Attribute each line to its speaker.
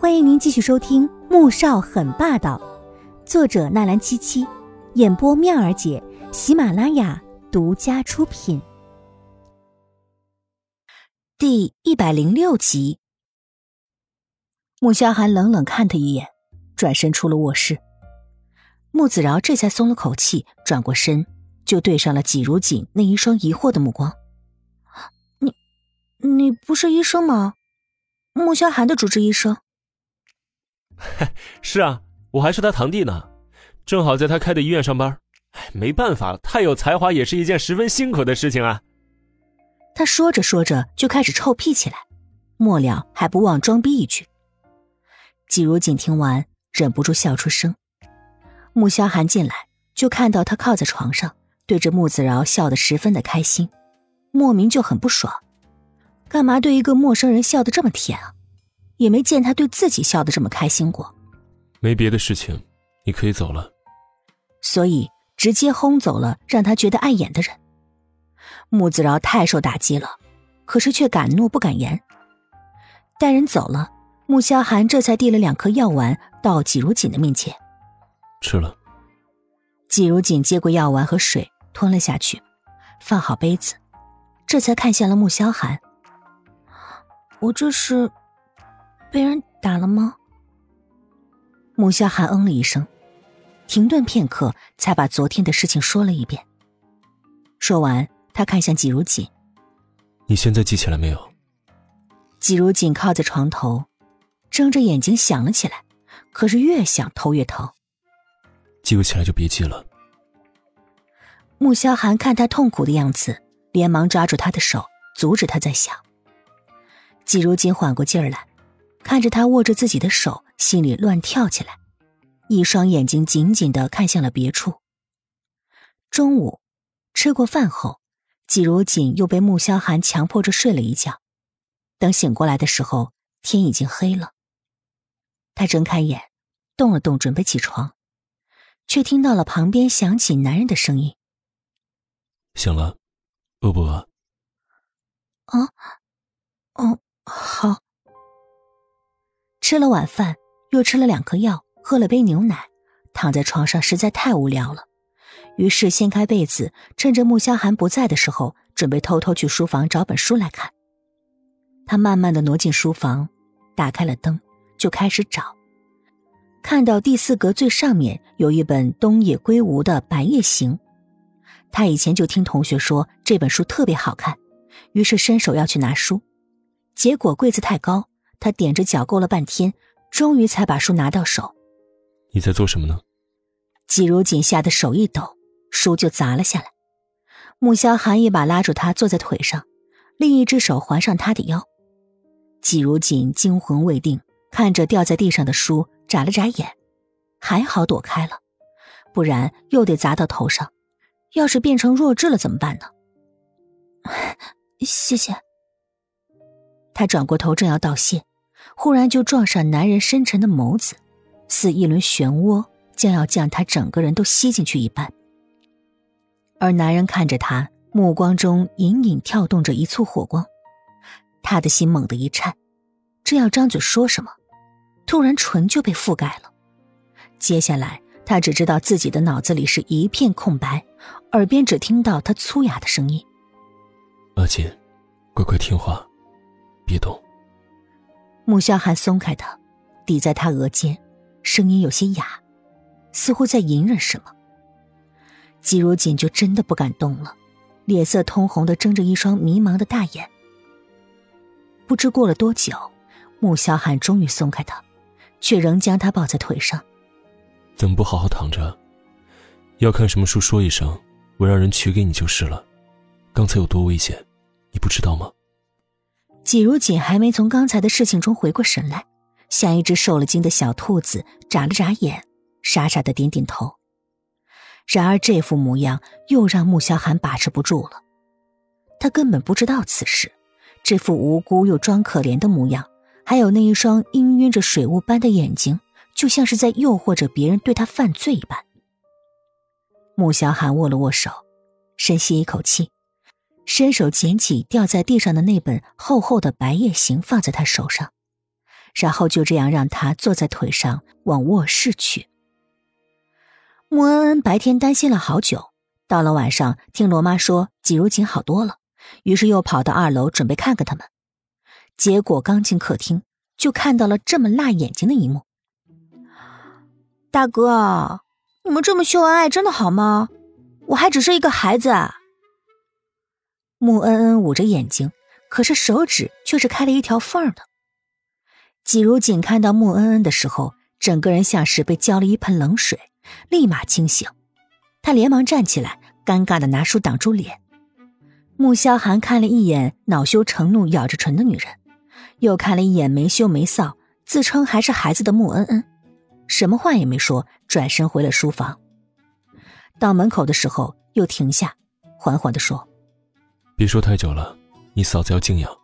Speaker 1: 欢迎您继续收听《穆少很霸道》，作者纳兰七七，演播妙儿姐，喜马拉雅独家出品。第一百零六集，穆萧寒冷冷看他一眼，转身出了卧室。穆子饶这才松了口气，转过身就对上了季如锦那一双疑惑的目光：“你，你不是医生吗？穆萧寒的主治医生。”
Speaker 2: 是啊，我还是他堂弟呢，正好在他开的医院上班。哎，没办法，太有才华也是一件十分辛苦的事情啊。
Speaker 1: 他说着说着就开始臭屁起来，末了还不忘装逼一句。季如锦听完，忍不住笑出声。穆萧寒进来就看到他靠在床上，对着穆子饶笑得十分的开心，莫名就很不爽。干嘛对一个陌生人笑得这么甜啊？也没见他对自己笑得这么开心过。
Speaker 2: 没别的事情，你可以走了。
Speaker 1: 所以直接轰走了让他觉得碍眼的人。穆子饶太受打击了，可是却敢怒不敢言。带人走了，穆萧寒这才递了两颗药丸到季如锦的面前。
Speaker 2: 吃了。
Speaker 1: 季如锦接过药丸和水吞了下去，放好杯子，这才看向了穆萧寒。我这是。被人打了吗？穆萧寒嗯了一声，停顿片刻，才把昨天的事情说了一遍。说完，他看向季如锦：“
Speaker 2: 你现在记起来没有？”
Speaker 1: 季如锦靠在床头，睁着眼睛想了起来，可是越想头越疼。
Speaker 2: 记不起来就别记了。
Speaker 1: 穆萧寒看他痛苦的样子，连忙抓住他的手，阻止他再想。季如锦缓过劲儿来。看着他握着自己的手，心里乱跳起来，一双眼睛紧紧的看向了别处。中午吃过饭后，季如锦又被穆萧寒强迫着睡了一觉。等醒过来的时候，天已经黑了。他睁开眼，动了动，准备起床，却听到了旁边响起男人的声音：“
Speaker 2: 醒了，饿不饿？”“
Speaker 1: 啊，哦，好。”吃了晚饭，又吃了两颗药，喝了杯牛奶，躺在床上实在太无聊了，于是掀开被子，趁着穆萧寒不在的时候，准备偷偷去书房找本书来看。他慢慢的挪进书房，打开了灯，就开始找，看到第四格最上面有一本东野圭吾的《白夜行》，他以前就听同学说这本书特别好看，于是伸手要去拿书，结果柜子太高。他踮着脚够了半天，终于才把书拿到手。
Speaker 2: 你在做什么呢？
Speaker 1: 季如锦吓得手一抖，书就砸了下来。穆萧寒一把拉住他，坐在腿上，另一只手环上他的腰。季如锦惊魂未定，看着掉在地上的书，眨了眨眼，还好躲开了，不然又得砸到头上。要是变成弱智了怎么办呢？谢谢。他转过头，正要道谢。忽然就撞上男人深沉的眸子，似一轮漩涡，将要将他整个人都吸进去一般。而男人看着他，目光中隐隐跳动着一簇火光，他的心猛地一颤，正要张嘴说什么，突然唇就被覆盖了。接下来，他只知道自己的脑子里是一片空白，耳边只听到他粗哑的声音：“
Speaker 2: 阿锦，乖乖听话，别动。”
Speaker 1: 穆萧寒松开他，抵在他额间，声音有些哑，似乎在隐忍什么。季如锦就真的不敢动了，脸色通红的睁着一双迷茫的大眼。不知过了多久，穆萧寒终于松开他，却仍将他抱在腿上。
Speaker 2: 怎么不好好躺着？要看什么书，说一声，我让人取给你就是了。刚才有多危险，你不知道吗？
Speaker 1: 季如锦还没从刚才的事情中回过神来，像一只受了惊的小兔子，眨了眨眼，傻傻的点点头。然而这副模样又让穆萧寒把持不住了。他根本不知道此事，这副无辜又装可怜的模样，还有那一双氤氲着水雾般的眼睛，就像是在诱惑着别人对他犯罪一般。穆萧寒握了握手，深吸一口气。伸手捡起掉在地上的那本厚厚的《白夜行》，放在他手上，然后就这样让他坐在腿上往卧室去。穆恩恩白天担心了好久，到了晚上听罗妈说季如锦好多了，于是又跑到二楼准备看看他们。结果刚进客厅，就看到了这么辣眼睛的一幕。大哥，你们这么秀恩爱真的好吗？我还只是一个孩子。穆恩恩捂着眼睛，可是手指却是开了一条缝的。季如锦看到穆恩恩的时候，整个人像是被浇了一盆冷水，立马清醒。他连忙站起来，尴尬的拿书挡住脸。穆萧寒看了一眼恼羞成怒、咬着唇的女人，又看了一眼没羞没臊、自称还是孩子的穆恩恩，什么话也没说，转身回了书房。到门口的时候，又停下，缓缓的说。
Speaker 2: 别说太久了，你嫂子要静养。